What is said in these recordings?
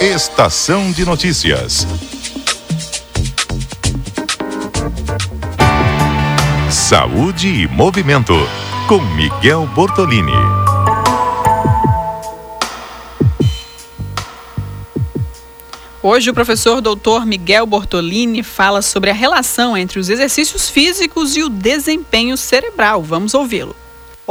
Estação de Notícias. Saúde e Movimento, com Miguel Bortolini. Hoje o professor doutor Miguel Bortolini fala sobre a relação entre os exercícios físicos e o desempenho cerebral. Vamos ouvi-lo.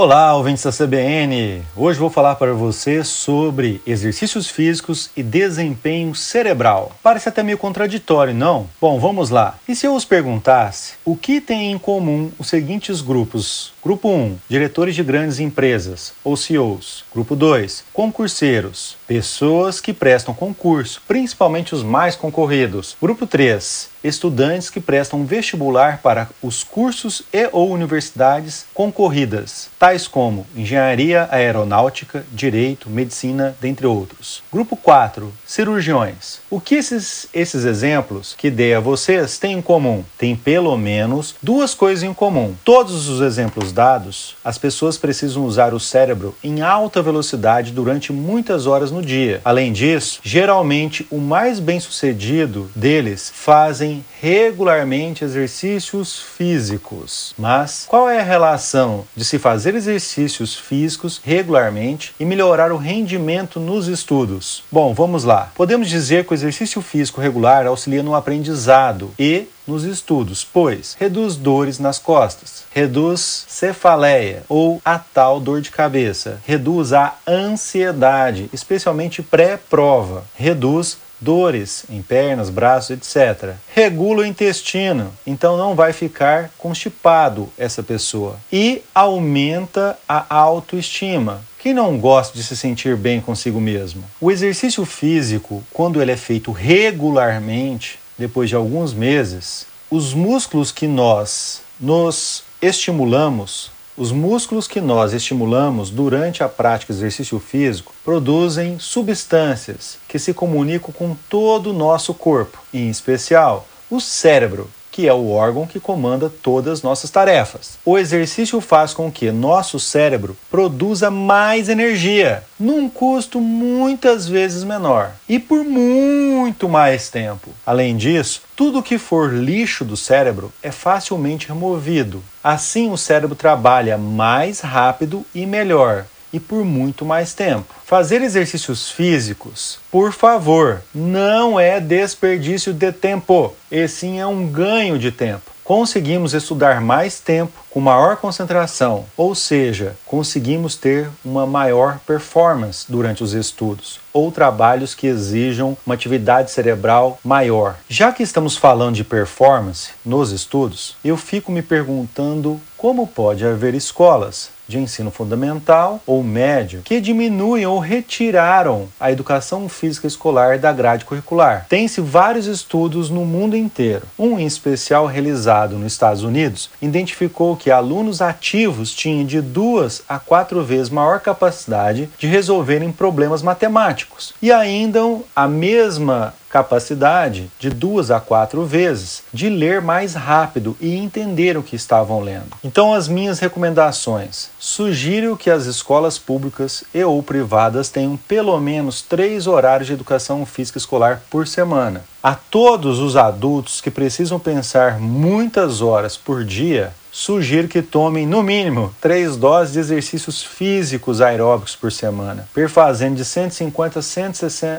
Olá, ouvintes da CBN! Hoje vou falar para você sobre exercícios físicos e desempenho cerebral. Parece até meio contraditório, não? Bom, vamos lá. E se eu os perguntasse o que tem em comum os seguintes grupos? Grupo 1, diretores de grandes empresas ou CEOs. Grupo 2, concurseiros, pessoas que prestam concurso, principalmente os mais concorridos. Grupo 3, estudantes que prestam vestibular para os cursos e ou universidades concorridas, tais como engenharia aeronáutica, direito, medicina, dentre outros. Grupo 4, cirurgiões. O que esses, esses exemplos que dei a vocês têm em comum? Tem pelo menos duas coisas em comum. Todos os exemplos dados, as pessoas precisam usar o cérebro em alta velocidade durante muitas horas no dia. Além disso, geralmente o mais bem-sucedido deles fazem regularmente exercícios físicos. Mas qual é a relação de se fazer exercícios físicos regularmente e melhorar o rendimento nos estudos? Bom, vamos lá. Podemos dizer que o exercício físico regular auxilia no aprendizado e nos estudos, pois reduz dores nas costas, reduz cefaleia ou a tal dor de cabeça, reduz a ansiedade, especialmente pré-prova, reduz dores em pernas, braços, etc. Regula o intestino, então não vai ficar constipado essa pessoa. E aumenta a autoestima. Quem não gosta de se sentir bem consigo mesmo? O exercício físico, quando ele é feito regularmente, depois de alguns meses, os músculos que nós nos estimulamos os músculos que nós estimulamos durante a prática de exercício físico produzem substâncias que se comunicam com todo o nosso corpo, em especial o cérebro, que é o órgão que comanda todas as nossas tarefas. O exercício faz com que nosso cérebro produza mais energia, num custo muitas vezes menor e por muito mais tempo. Além disso, tudo que for lixo do cérebro é facilmente removido. Assim, o cérebro trabalha mais rápido e melhor e por muito mais tempo. Fazer exercícios físicos, por favor, não é desperdício de tempo, e sim é um ganho de tempo. Conseguimos estudar mais tempo com maior concentração, ou seja, conseguimos ter uma maior performance durante os estudos ou trabalhos que exijam uma atividade cerebral maior. Já que estamos falando de performance nos estudos, eu fico me perguntando como pode haver escolas de ensino fundamental ou médio que diminuem ou retiraram a educação física escolar da grade curricular. Tem-se vários estudos no mundo inteiro. Um em especial realizado nos Estados Unidos identificou que alunos ativos tinham de duas a quatro vezes maior capacidade de resolverem problemas matemáticos e ainda a mesma capacidade de duas a quatro vezes de ler mais rápido e entender o que estavam lendo. Então, as minhas recomendações: sugiro que as escolas públicas e ou privadas tenham pelo menos três horários de educação física escolar por semana. A todos os adultos que precisam pensar muitas horas por dia, sugiro que tomem no mínimo três doses de exercícios físicos aeróbicos por semana, perfazendo de 150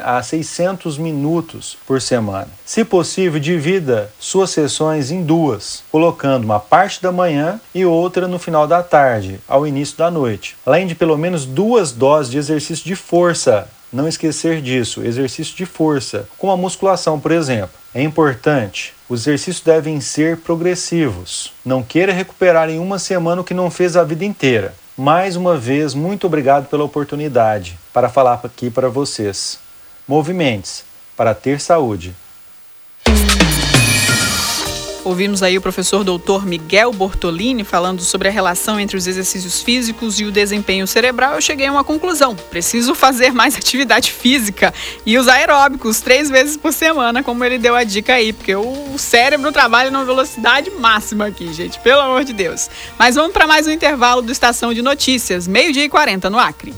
a 600 minutos por semana. Se possível, divida suas sessões em duas, colocando uma parte da manhã e outra no final da tarde, ao início da noite, além de pelo menos duas doses de exercício de força não esquecer disso, exercício de força, como a musculação, por exemplo. É importante, os exercícios devem ser progressivos. Não queira recuperar em uma semana o que não fez a vida inteira. Mais uma vez, muito obrigado pela oportunidade para falar aqui para vocês. Movimentos para ter saúde. Ouvimos aí o professor doutor Miguel Bortolini falando sobre a relação entre os exercícios físicos e o desempenho cerebral. Eu cheguei a uma conclusão: preciso fazer mais atividade física e os aeróbicos três vezes por semana, como ele deu a dica aí, porque o cérebro trabalha numa velocidade máxima aqui, gente, pelo amor de Deus. Mas vamos para mais um intervalo do Estação de Notícias, meio-dia e 40 no Acre.